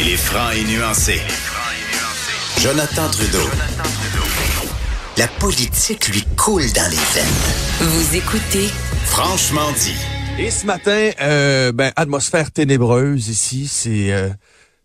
Il est franc et nuancé. Jonathan Trudeau. La politique lui coule dans les veines. Vous écoutez Franchement dit. Et ce matin, euh, ben atmosphère ténébreuse ici, c'est euh,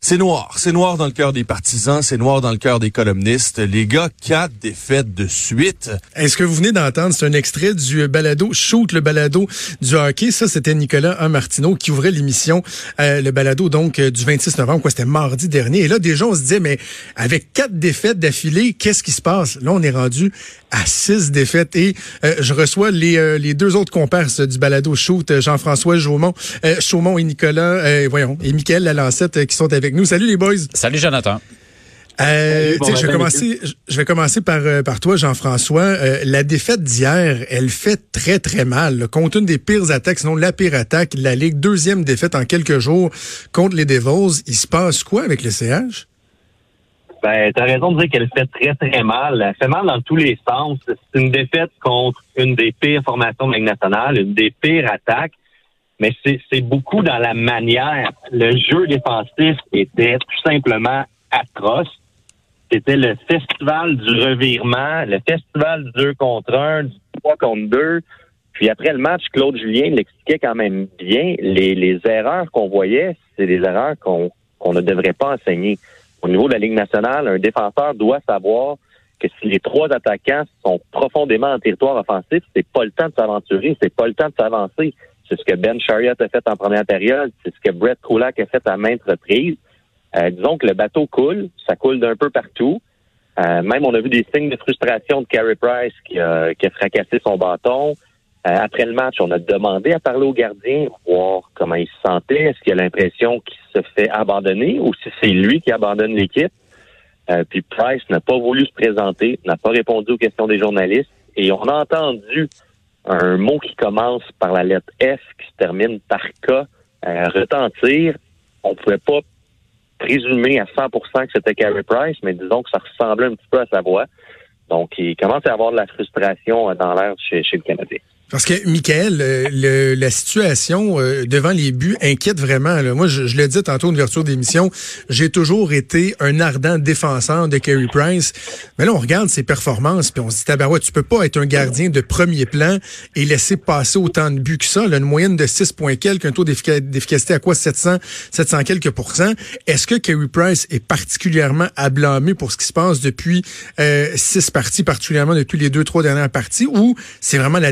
c'est noir, c'est noir dans le cœur des partisans, c'est noir dans le cœur des columnistes. Les gars, quatre défaites de suite. Est-ce que vous venez d'entendre, c'est un extrait du balado Shoot le balado du hockey. Ça, c'était Nicolas Martineau qui ouvrait l'émission, euh, le balado donc euh, du 26 novembre, quoi, c'était mardi dernier. Et là, déjà, on se disait, mais avec quatre défaites d'affilée, qu'est-ce qui se passe? Là, on est rendu à six défaites. Et euh, je reçois les, les deux autres comparses du balado Shoot, Jean-François Chaumont, Chaumont et Nicolas, voyons, et Michael Lalancette qui sont avec nous. Salut les boys. Salut Jonathan. Euh, je, vais commencer, je vais commencer par, euh, par toi, Jean-François. Euh, la défaite d'hier, elle fait très, très mal. Contre une des pires attaques, sinon la pire attaque, la Ligue. Deuxième défaite en quelques jours contre les Devils. Il se passe quoi avec le CH? Ben, t'as raison de dire qu'elle fait très, très mal. Elle fait mal dans tous les sens. C'est une défaite contre une des pires formations de Ligue nationale, une des pires attaques mais c'est beaucoup dans la manière. Le jeu défensif était tout simplement atroce. C'était le festival du revirement, le festival du 2 contre 1, du 3 contre 2. Puis après le match, Claude Julien l'expliquait quand même bien. Les, erreurs qu'on voyait, c'est des erreurs qu'on qu'on ne devrait pas enseigner. Au niveau de la Ligue nationale, un défenseur doit savoir que si les trois attaquants sont profondément en territoire offensif, c'est pas le temps de s'aventurer, c'est pas le temps de s'avancer. C'est ce que Ben Chariot a fait en première période. C'est ce que Brett Kulak a fait à maintes reprises. Euh, disons que le bateau coule. Ça coule d'un peu partout. Euh, même on a vu des signes de frustration de Carey Price qui a, qui a fracassé son bâton. Euh, après le match, on a demandé à parler au gardien, voir comment il se sentait. Est-ce qu'il a l'impression qu'il se fait abandonner ou si c'est lui qui abandonne l'équipe? puis Price n'a pas voulu se présenter, n'a pas répondu aux questions des journalistes. Et on a entendu un mot qui commence par la lettre F, qui se termine par K, euh, retentir. On pouvait pas présumer à 100% que c'était Carey Price, mais disons que ça ressemblait un petit peu à sa voix. Donc, il commence à avoir de la frustration dans l'air chez, chez le Canadien. Parce que, Michael, le, la situation euh, devant les buts inquiète vraiment. Moi, je, je l'ai dit tantôt en ouverture d'émission, j'ai toujours été un ardent défenseur de Kerry Price. Mais là, on regarde ses performances, puis on se dit, ouais, tu peux pas être un gardien de premier plan et laisser passer autant de buts que ça. Là, une moyenne de 6 points quelques, un taux d'efficacité à quoi? 700, 700 quelques pourcents. Est-ce que Kerry Price est particulièrement à blâmer pour ce qui se passe depuis euh, six parties, particulièrement depuis les deux, trois dernières parties, ou c'est vraiment la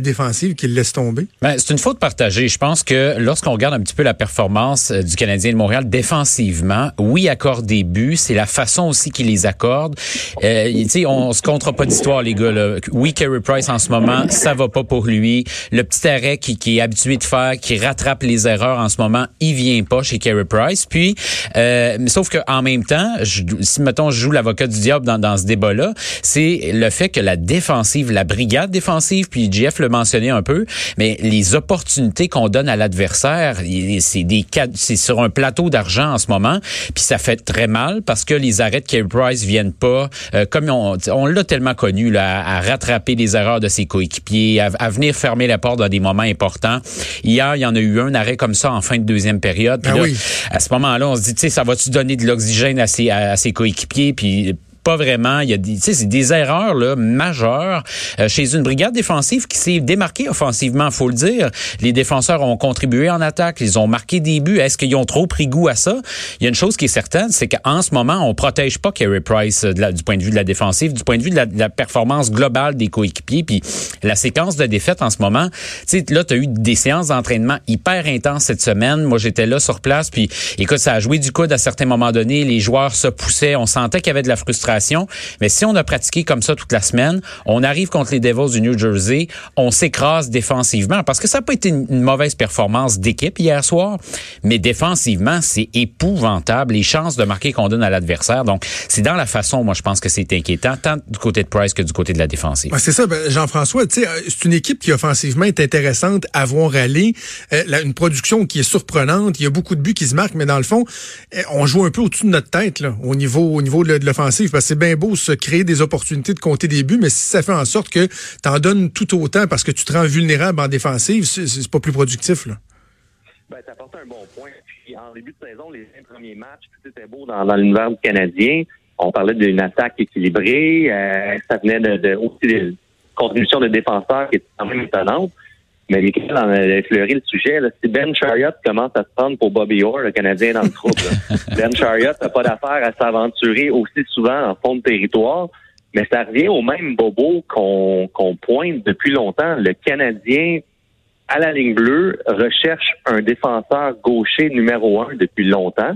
Ben, c'est une faute partagée. Je pense que lorsqu'on regarde un petit peu la performance euh, du Canadien de Montréal défensivement, oui, accorde des buts, c'est la façon aussi qu'il les accorde. Euh, on se contre pas d'histoire, les gars. Là. Oui, Carey Price en ce moment, ça va pas pour lui. Le petit arrêt qui, est habitué de faire, qui rattrape les erreurs en ce moment, il vient pas chez Carey Price. Puis, euh, sauf que en même temps, je, si mettons je joue l'avocat du diable dans, dans ce débat-là, c'est le fait que la défensive, la brigade défensive, puis Jeff le mentionnait un peu, mais les opportunités qu'on donne à l'adversaire, c'est des c'est sur un plateau d'argent en ce moment, puis ça fait très mal parce que les arrêts de Kerry Price viennent pas, euh, comme on, on l'a tellement connu là, à, rattraper les erreurs de ses coéquipiers, à, venir fermer la porte dans des moments importants. Hier, il y en a eu un arrêt comme ça en fin de deuxième période. Puis ah À ce moment-là, on se dit, tu sais, ça va-tu donner de l'oxygène à ses, à ses coéquipiers, puis pas vraiment. Il y a des, c'est des erreurs là, majeures euh, chez une brigade défensive qui s'est démarquée offensivement, faut le dire. Les défenseurs ont contribué en attaque, ils ont marqué des buts. Est-ce qu'ils ont trop pris goût à ça? Il y a une chose qui est certaine, c'est qu'en ce moment, on protège pas Kerry Price euh, du point de vue de la défensive, du point de vue de la, performance globale des coéquipiers. Puis la séquence de défaite en ce moment, tu sais, là, tu as eu des séances d'entraînement hyper intenses cette semaine. Moi, j'étais là sur place, puis écoute, ça a joué du coude à certains moments donnés. Les joueurs se poussaient, on sentait qu'il y avait de la frustration mais si on a pratiqué comme ça toute la semaine, on arrive contre les Devils du New Jersey, on s'écrase défensivement. Parce que ça n'a pas été une, mauvaise performance d'équipe hier soir, mais défensivement, c'est épouvantable. Les chances de marquer qu'on donne à l'adversaire. Donc, c'est dans la façon, moi, je pense que c'est inquiétant, tant du côté de Price que du côté de la défensive. c'est ça, ben, Jean-François, euh, c'est une équipe qui offensivement est intéressante à voir aller, euh, une production qui est surprenante, il y a beaucoup de buts qui se marquent, mais dans le fond, euh, on joue un peu au-dessus de notre tête là, au niveau au niveau de, l'offensive c'est bien beau se créer des opportunités de compter des buts, mais si ça fait en sorte que tu en donnes tout autant parce que tu te rends vulnérable en défensive, c'est pas plus productif. Là. Ben, un bon point. Puis, en début de saison, les premiers matchs, tout était beau dans, l'univers Canadien. On parlait d'une attaque équilibrée. Euh, ça venait de, de aussi des contributions de défenseurs qui étaient quand même étonnantes. Mais Michael en a effleuré le sujet. Là. Si Ben Chariot commence à se prendre pour Bobby Orr, le Canadien dans le trouble, là. Ben Chariot n'a pas d'affaire à s'aventurer aussi souvent en fond de territoire. Mais ça revient au même bobo qu'on qu'on pointe depuis longtemps. Le Canadien, à la ligne bleue, recherche un défenseur gaucher numéro un depuis longtemps.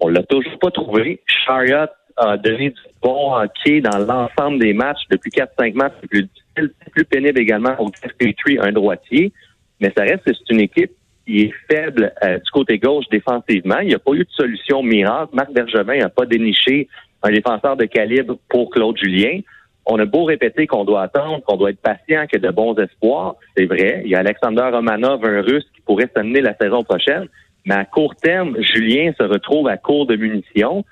On l'a toujours pas trouvé. Chariot a donné du bon hockey dans l'ensemble des matchs depuis 4-5 matchs. C'est plus difficile, c'est plus pénible également pour Jeff Petrie, un droitier. Mais ça reste que c'est une équipe qui est faible euh, du côté gauche défensivement. Il n'y a pas eu de solution miracle. Marc Bergevin n'a pas déniché un défenseur de calibre pour Claude Julien. On a beau répéter qu'on doit attendre, qu'on doit être patient, qu'il y a de bons espoirs. C'est vrai. Il y a Alexander Romanov, un russe, qui pourrait s'amener la saison prochaine. Mais à court terme, Julien se retrouve à court de munitions.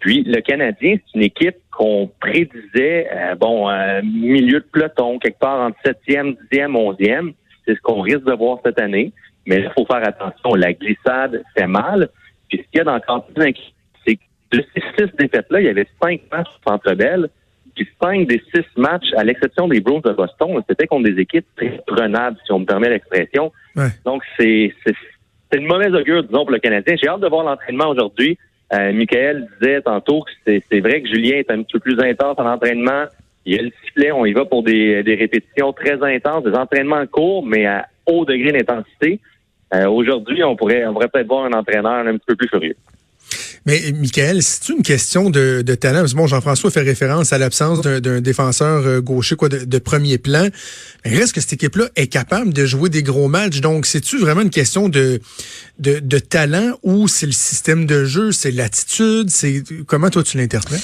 Puis le Canadien, c'est une équipe qu'on prédisait, euh, bon, euh, milieu de peloton, quelque part entre septième, dixième, onzième. C'est ce qu'on risque de voir cette année. Mais il faut faire attention. La glissade fait mal. Puis ce qu'il y a dans le c'est que de ces six défaites-là, il y avait cinq matchs au Centre Bell. Puis cinq des six matchs, à l'exception des Bruins de Boston, c'était contre des équipes très prenables, si on me permet l'expression. Ouais. Donc, c'est une mauvaise augure, disons, pour le Canadien. J'ai hâte de voir l'entraînement aujourd'hui. Euh, Michael disait tantôt que c'est vrai que Julien est un petit peu plus intense en entraînement. Il y a le sifflet, on y va pour des, des répétitions très intenses, des entraînements courts, mais à haut degré d'intensité. Euh, aujourd'hui, on pourrait, on pourrait peut-être voir un entraîneur un petit peu plus furieux. Mais Michael, c'est une question de, de talent? Parce que Bon, Jean-François fait référence à l'absence d'un- défenseur euh, gaucher quoi de, premier plan. Mais reste que cette équipe-là est capable de jouer des gros matchs. Donc, c'est-tu vraiment une question de, de, de talent ou c'est le système de jeu, c'est l'attitude, c'est comment toi tu l'interprètes?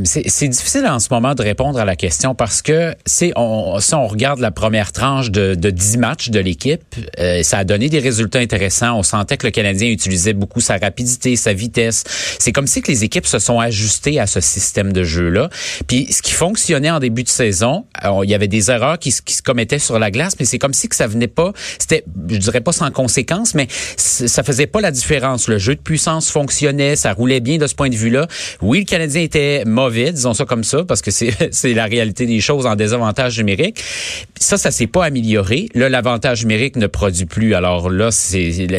Mais c'est difficile en ce moment de répondre à la question parce que c'est on, si on regarde la première tranche de, de 10 matchs de l'équipe, euh, ça a donné des résultats intéressants. On sentait que le Canadien utilisait beaucoup sa rapidité, sa vitesse. C'est comme si que les équipes se sont ajustées à ce système de jeu-là. Puis ce qui fonctionnait en début de saison, il y avait des erreurs qui, qui se commettaient sur la glace, mais c'est comme si que ça venait pas, c'était, je dirais pas sans conséquence, mais ça faisait pas la différence. Le jeu de puissance fonctionnait, ça roulait bien de ce point de vue-là. Oui, le Canadien était mauvais, disons ça comme ça, parce que c'est la réalité des choses en désavantage numérique. Ça, ça s'est pas amélioré. Là, l'avantage numérique ne produit plus. Alors là,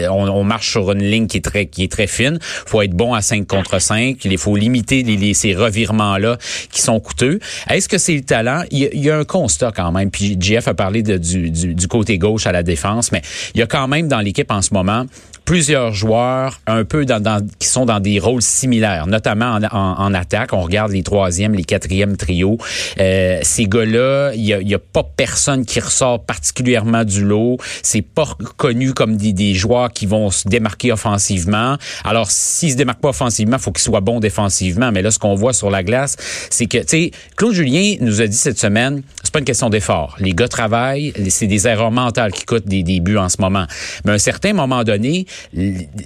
on, on marche sur une ligne qui est très qui est très fine. Faut être bon à 5 contre 5. Il faut limiter ces revirements-là qui sont coûteux. Est-ce que c'est le talent? Il y, a, un constat quand même. Puis JF a parlé du côté gauche à la défense, mais il y a quand même dans l'équipe en ce moment plusieurs joueurs un peu dans, dans- qui sont dans des rôles similaires, notamment en, en- attaque. On regarde les troisièmes, les quatrièmes trios. Euh, ces gars-là, il y a, y a pas personne qui ressort particulièrement du lot. C'est pas connu comme des, des joueurs qui vont se démarquer offensivement. Alors, s'ils se démarquent pas offensivement, faut qu'ils soient bons défensivement. Mais là, ce qu'on voit sur la glace, c'est que, tu sais, Claude Julien nous a dit cette semaine, c'est pas une question d'effort. Les gars travaillent, c'est des erreurs mentales qui coûtent des, des buts en ce moment. Mais à un certain moment donné,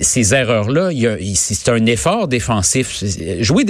ces erreurs-là, c'est un effort défensif. Jouer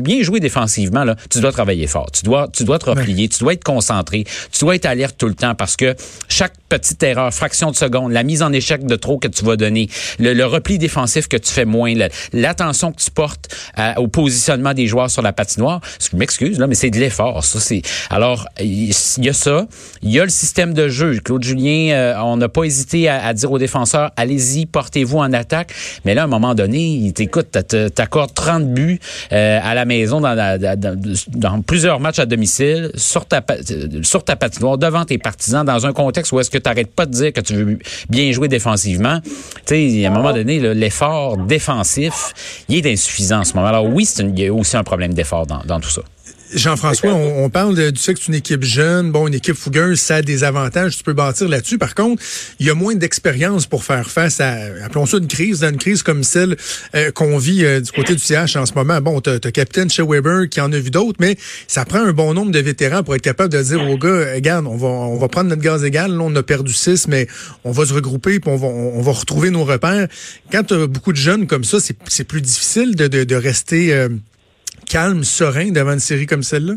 bien jouer défensivement, là, tu dois travailler fort. Tu dois, tu dois te replier, tu dois être concentré, tu dois être alerte tout le temps parce que chaque petite erreur, fraction de seconde, la mise en échec de trop que tu vas donner, le, le repli défensif que tu fais moins, l'attention que tu portes à- au positionnement des joueurs sur la patinoire, je m'excuse là, mais c'est de l'effort. Ça, c'est alors il y a ça, il y a le système de jeu. Claude Julien, euh, on n'a pas hésité à, à dire aux défenseurs, allez-y, portez-vous en attaque. Mais là, à un moment donné, t'as- t'accordes 30 buts euh, à la maison dans, plusieurs matchs à domicile, sur ta, pa- euh, sur ta patinoire, devant tes partisans, dans un contexte où est-ce que tu n'arrêtes pas de dire que tu veux bien jouer défensivement. Tu sais, à un moment donné, l'effort défensif, il est insuffisant en ce moment. Alors oui, il y a aussi un problème d'effort dans tout ça. Jean-François, on, on parle de- du fait que c'est une équipe jeune, bon, une équipe fougueuse, ça a des avantages, tu peux bâtir là-dessus. Par contre, il y a moins d'expérience pour faire face à, appelons ça une crise, dans une crise comme celle euh, qu'on vit euh, du côté du CH en ce moment. Bon, t'as as capitaine chez Weber qui en a vu d'autres, mais ça prend un bon nombre de vétérans pour être capable de dire aux gars, regarde, on va, on va prendre notre gaz égal, là, on a perdu six, mais on va se regrouper, puis on va, on va retrouver nos repères. Quand tu as beaucoup de jeunes comme ça, c'est c'est plus difficile de, de, de rester euh, calme, serein devant une série comme celle-là?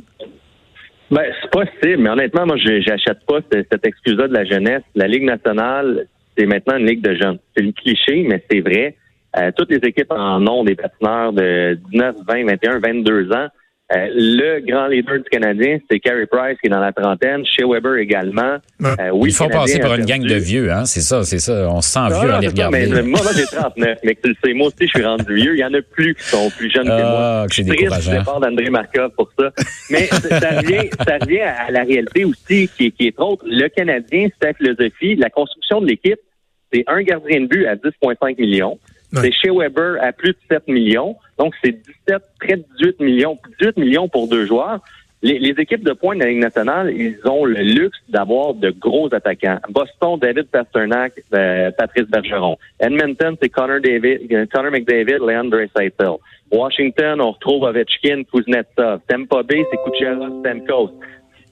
Ben, c'est possible, mais honnêtement, moi, j'achète pas cette, cette excuse-là de la jeunesse. La Ligue nationale, c'est maintenant une ligue de jeunes. C'est le cliché, mais c'est vrai. Euh, toutes les équipes en ont des patineurs de 19, 20, 21, 22 ans. Euh, le grand leader du Canadien, c'est Carey Price qui est dans la trentaine, Shea Weber également. Euh, oui, Ils font passer par une gang de vieux, hein, c'est ça, c'est ça. On se sent vieux à les regarder. mais, moi, moi j'ai 39, mais tu le sais, moi aussi, je suis rendu vieux. Il y en a plus qui sont plus jeunes que moi. Ah, c'est décourageant. Je d'André Markov pour ça. Mais ça revient, ça revient à la réalité aussi qui, qui est autre. Le Canadien, sa philosophie, la construction de l'équipe, c'est un gardien de but à 10,5 millions. C'est chez Weber à plus de 7 millions. Donc, c'est 17, près de 18 millions. 18 millions pour deux joueurs. Les, équipes de points de la Ligue nationale, ils ont le luxe d'avoir de gros attaquants. Boston, David Pasternak, euh, Patrice Bergeron. Edmonton, c'est Connor, euh, Connor McDavid, Leandre Seitel. Washington, on retrouve Ovechkin, Kuznetsov. Tampa Bay, c'est Kucherov, Stamkos.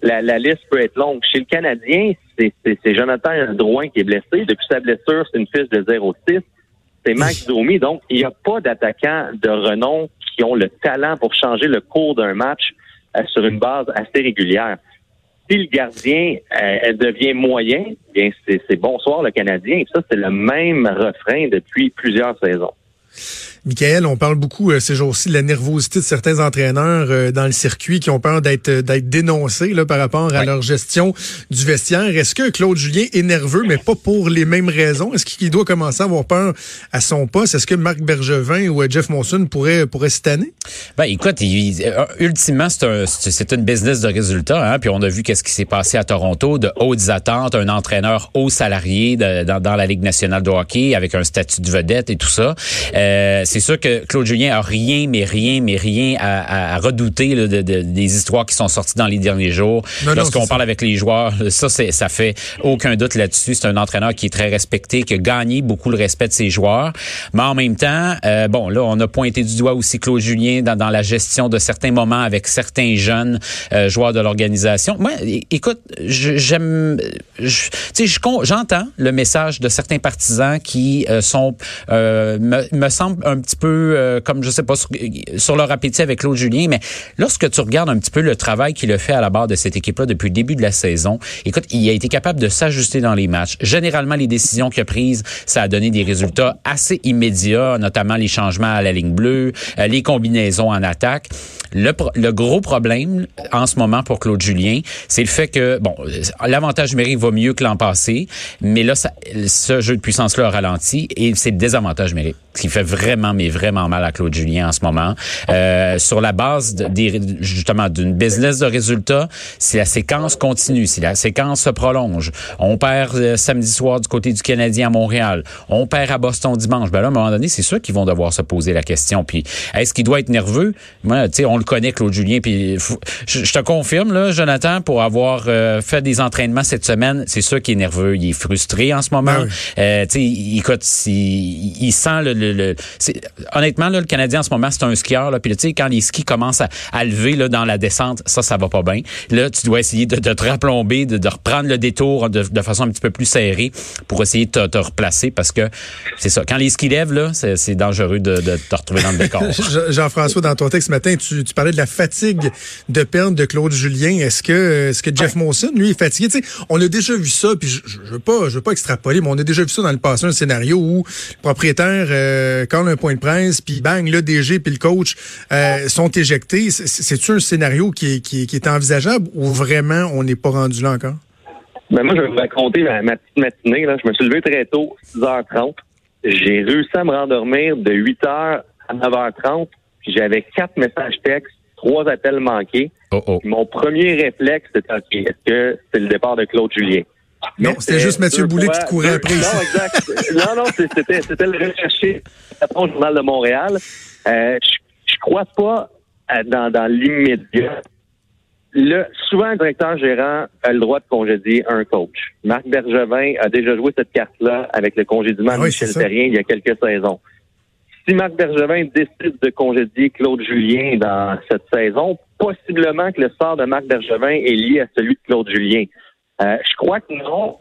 La, la, liste peut être longue. Chez le Canadien, c'est Jonathan Drouin qui est blessé. Depuis sa blessure, c'est une fiche de 0-6 c'est Max Domi. Donc, il n'y a pas d'attaquants de renom qui ont le talent pour changer le cours d'un match euh, sur une base assez régulière. Si le gardien euh, devient moyen, bien c'est bonsoir le Canadien. Et ça, c'est le même refrain depuis plusieurs saisons. Michael, on parle beaucoup euh, ces jours-ci de la nervosité de certains entraîneurs euh, dans le circuit qui ont peur d'être euh, d'être dénoncés là, par rapport à leur gestion du vestiaire. Est-ce que Claude Julien est nerveux, mais pas pour les mêmes raisons? Est-ce qu'il doit commencer à avoir peur à son poste? Est-ce que Marc Bergevin ou Jeff Monson pourraient pourrait se tanner? Ben, écoute, ultimement, c'est un, c'est une business de résultats. Hein? Puis on a vu qu'est-ce qui s'est passé à Toronto, de hautes attentes, un entraîneur haut salarié dans, dans, la Ligue nationale de hockey avec un statut de vedette et tout ça. Euh, c'est sûr que Claude Julien a rien, mais rien, mais rien à, redouter de, des histoires qui sont sorties dans les derniers jours. Lorsqu'on parle avec les joueurs, ça, c'est, ça fait aucun doute là-dessus. C'est un entraîneur qui est très respecté, qui a gagné beaucoup le respect de ses joueurs. Mais en même temps, euh, bon, là, on a pointé du doigt aussi Claude Julien dans, dans la gestion de certains moments avec certains jeunes euh, joueurs de l'organisation. Moi, écoute, j'aime, tu sais, j'entends le message de certains partisans qui euh, sont, me, me semble un petit peu euh, comme je sais pas sur, leur appétit avec Claude Julien, mais lorsque tu regardes un petit peu le travail qu'il a fait à la barre de cette équipe-là depuis le début de la saison, écoute, il a été capable de s'ajuster dans les matchs. Généralement, les décisions qu'il a prises, ça a donné des résultats assez immédiats, notamment les changements à la ligne bleue, euh, les combinaisons en attaque. Le, le, gros problème en ce moment pour Claude Julien, c'est le fait que, bon, l'avantage numérique va mieux que l'an passé, mais là, ce jeu de puissance-là a ralenti et c'est le désavantage numérique qui fait vraiment, mais vraiment mal à Claude Julien en ce moment. Euh, sur la base de, justement d'une business de résultats, si la séquence continue, si la séquence se prolonge, on perd euh, samedi soir du côté du Canadien à Montréal, on perd à Boston dimanche, ben là, à un moment donné, c'est sûr qu'ils vont devoir se poser la question. Puis, est-ce qu'il doit être nerveux? Moi, tu sais, on le connaît, Claude Julien. Puis je, te confirme, là, Jonathan, pour avoir euh, fait des entraînements cette semaine, c'est sûr qu'il est nerveux. Il est frustré en ce moment. Ben euh, tu sais, il, écoute, il, il, sent le... le, le honnêtement, là, le Canadien en ce moment, c'est un skieur. Là, puis tu sais, quand les skis commencent à, lever là, dans la descente, ça, ça va pas bien. Là, tu dois essayer de, de te raplomber, de, de, reprendre le détour de, de, façon un petit peu plus serrée pour essayer de te, te replacer parce que c'est ça. Quand les skis lèvent, là, c'est dangereux de, de, te retrouver dans le décor. Jean-François, dans ton texte ce matin, tu, tu parlais de la fatigue de perte de Claude Julien. Est-ce que, est-ce que Jeff Monson, lui, est fatigué? sais, on a déjà vu ça, puis je, je, veux pas, je veux pas extrapoler, mais on a déjà vu ça dans le passé, un scénario où le propriétaire, euh, quand on a un point de presse, puis bang, le DG puis le coach euh, sont éjectés. C'est-tu un scénario qui est, qui, est, envisageable ou vraiment on n'est pas rendu là encore? Ben moi, je vais vous raconter ma, petite matinée. Là. Je me suis levé très tôt, 6h30. J'ai réussi à me rendormir de 8h à 9h30. J'avais quatre messages textes trois appels manqués. Oh, oh. Mon premier réflexe, c'était OK, est-ce que c'est le départ de Claude Julien? Non, c'était juste Mathieu Boulet qui courait après. Non, exact. non, non, c'était, c'était le recherché au Journal de Montréal. Euh, je, je crois pas euh, dans, dans l'immédiat. Le, souvent, un directeur gérant a le droit de congédier un coach. Marc Bergevin a déjà joué cette carte-là avec le congédiement de ah Michel Terrien il y a quelques saisons si Marc Bergevin décide de congédier Claude Julien dans cette saison, possiblement que le sort de Marc Bergevin est lié à celui de Claude Julien. Euh, je crois que non.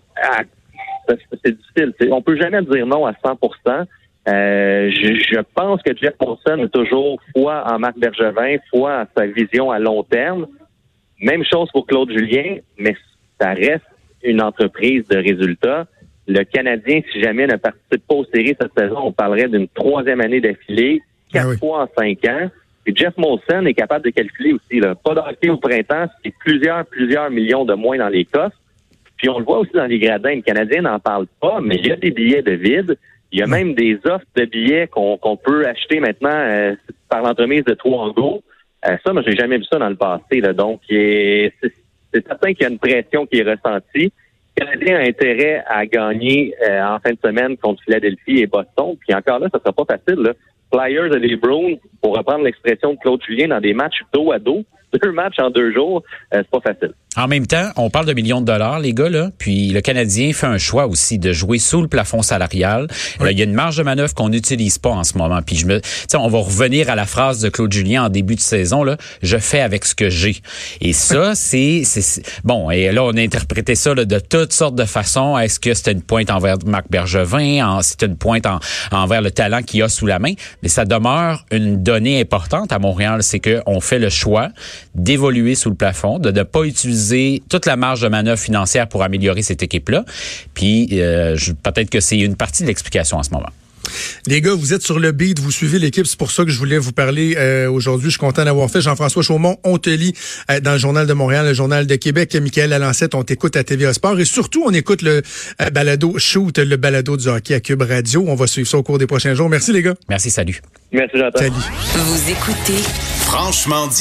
c'est difficile. On peut jamais dire non à 100% euh, je, pense que Jeff Monson a toujours foi en Marc Bergevin, foi en sa vision à long terme. Même chose pour Claude Julien, mais ça reste une entreprise de résultats Le Canadien, si jamais ne participe pas aux séries cette saison, on parlerait d'une troisième année d'affilée, quatre Ah oui. fois en cinq ans. Puis Jeff Molson est capable de calculer aussi. Là. Pas de hockey au printemps, c'est plusieurs, plusieurs millions de moins dans les coffres. Puis on le voit aussi dans les gradins. Le Canadien n'en parle pas, mais il y a des billets de vide. Il y a même des offres de billets qu'on peut acheter maintenant euh, par l'entremise de Go. Euh, ça, moi, j'ai jamais vu ça dans le passé. Là. Donc, c'est certain qu'il y a une pression qui est ressentie. Le Canadien a intérêt à gagner euh, en fin de semaine contre Philadelphie et Boston. Puis encore là, ça sera pas facile. Là. Flyers et les Bruins, pour reprendre l'expression de Claude Julien, dans des matchs dos à dos, deux matchs en deux jours, euh, c'est pas facile. En même temps, on parle de millions de dollars, les gars, là. Puis le Canadien fait un choix aussi de jouer sous le plafond salarial. Là, il y a une marge de manœuvre qu'on n'utilise pas en ce moment. Puis je me, tu sais, on va revenir à la phrase de Claude Julien en début de saison, là. Je fais avec ce que j'ai. Et ça, c'est, bon. Et là, on a interprété ça là, de toutes sortes de façons. Est-ce que c'était une pointe envers Marc Bergevin? En, c'était une pointe en- envers le talent qu'il a sous la main? Mais ça demeure une donnée importante à Montréal, c'est que on fait le choix d'évoluer sous le plafond, de ne pas utiliser toute la marge de manœuvre financière pour améliorer cette équipe-là. Puis euh, peut-être que c'est une partie de l'explication en ce moment. Les gars, vous êtes sur le beat, vous suivez l'équipe, c'est pour ça que je voulais vous parler euh, aujourd'hui. Je suis content d'avoir fait. Jean-François Chaumont, on te lit euh, dans le Journal de Montréal, le Journal de Québec. Michael Alancette, on t'écoute à TVA Sport. Et surtout, on écoute le euh, balado Shoot, le balado du hockey à Cube Radio. On va suivre ça au cours des prochains jours. Merci les gars. Merci, salut. Merci, Jonathan. Salut. Vous écoutez Franchement dit.